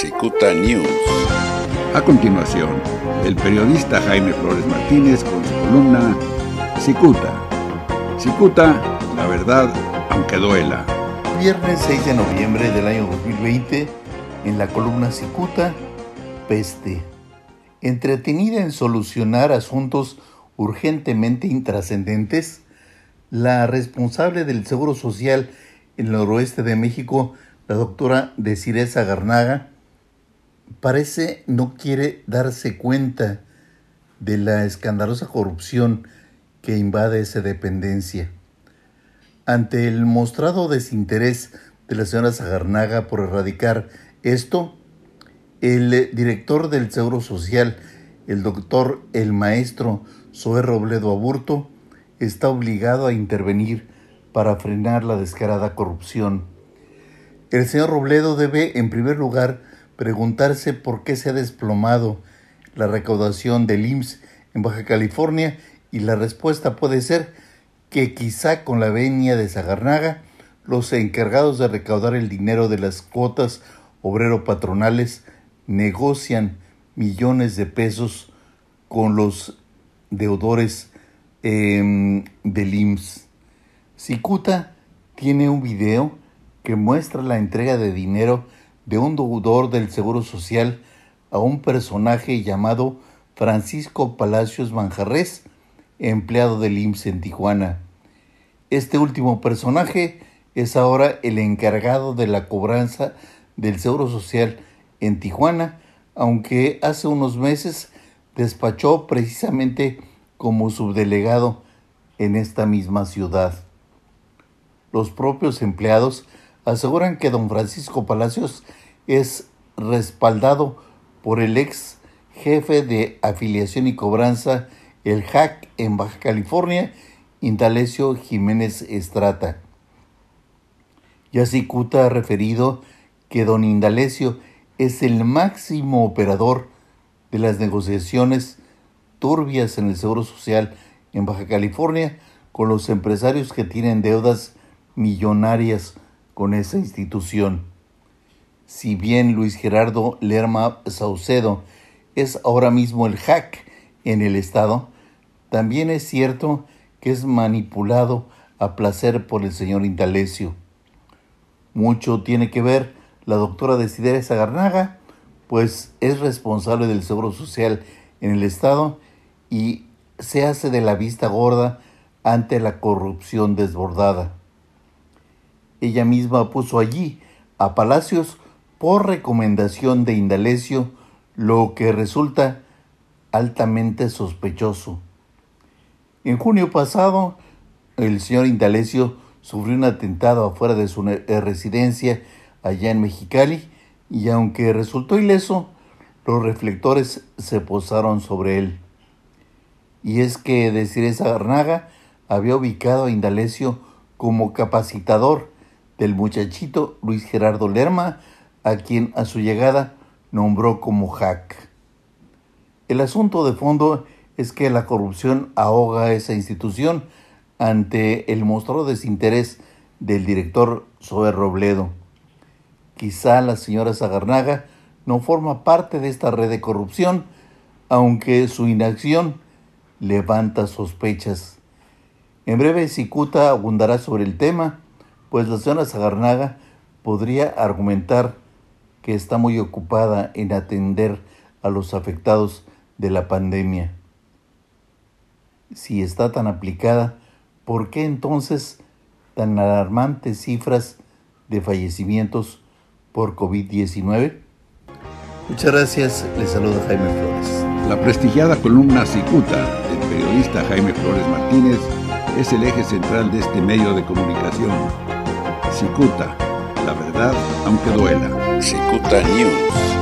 Cicuta News. A continuación, el periodista Jaime Flores Martínez con su columna Cicuta. Cicuta, la verdad, aunque duela. Viernes 6 de noviembre del año 2020, en la columna Cicuta, Peste. Entretenida en solucionar asuntos urgentemente intrascendentes, la responsable del Seguro Social en el noroeste de México, la doctora Desireza Garnaga, parece no quiere darse cuenta de la escandalosa corrupción que invade esa dependencia. Ante el mostrado desinterés de la señora Zagarnaga por erradicar esto, el director del Seguro Social, el doctor, el maestro Zoé Robledo Aburto, está obligado a intervenir para frenar la descarada corrupción. El señor Robledo debe, en primer lugar, preguntarse por qué se ha desplomado la recaudación del IMSS en Baja California y la respuesta puede ser que quizá con la venia de Zagarnaga, los encargados de recaudar el dinero de las cuotas obrero-patronales negocian millones de pesos con los deudores eh, del IMSS. Cicuta tiene un video que muestra la entrega de dinero de un deudor del Seguro Social a un personaje llamado Francisco Palacios Manjarres, empleado del IMSS en Tijuana. Este último personaje es ahora el encargado de la cobranza del Seguro Social en Tijuana, aunque hace unos meses despachó precisamente como subdelegado en esta misma ciudad. Los propios empleados aseguran que don Francisco Palacios es respaldado por el ex jefe de afiliación y cobranza, el HAC en Baja California, Indalecio Jiménez Estrata. Yacicuta ha referido que don Indalecio es el máximo operador de las negociaciones turbias en el Seguro Social en Baja California con los empresarios que tienen deudas millonarias con esa institución. Si bien Luis Gerardo Lerma Saucedo es ahora mismo el hack en el Estado, también es cierto que es manipulado a placer por el señor Indalecio. Mucho tiene que ver la doctora Desideria Zagarnaga, pues es responsable del Seguro Social en el Estado y se hace de la vista gorda ante la corrupción desbordada. Ella misma puso allí a Palacios por recomendación de Indalecio, lo que resulta altamente sospechoso. En junio pasado, el señor Indalecio sufrió un atentado afuera de su residencia allá en Mexicali y aunque resultó ileso, los reflectores se posaron sobre él. Y es que esa Garnaga había ubicado a Indalecio como capacitador del muchachito Luis Gerardo Lerma, a quien a su llegada nombró como hack. El asunto de fondo es que la corrupción ahoga a esa institución ante el mostrado desinterés del director Zoe Robledo. Quizá la señora Zagarnaga no forma parte de esta red de corrupción, aunque su inacción levanta sospechas. En breve, Cicuta abundará sobre el tema pues la señora Zagarnaga podría argumentar que está muy ocupada en atender a los afectados de la pandemia. Si está tan aplicada, ¿por qué entonces tan alarmantes cifras de fallecimientos por COVID-19? Muchas gracias, les saluda Jaime Flores. La prestigiada columna Cicuta del periodista Jaime Flores Martínez es el eje central de este medio de comunicación Cicuta, la verdad aunque duela. Cicuta News.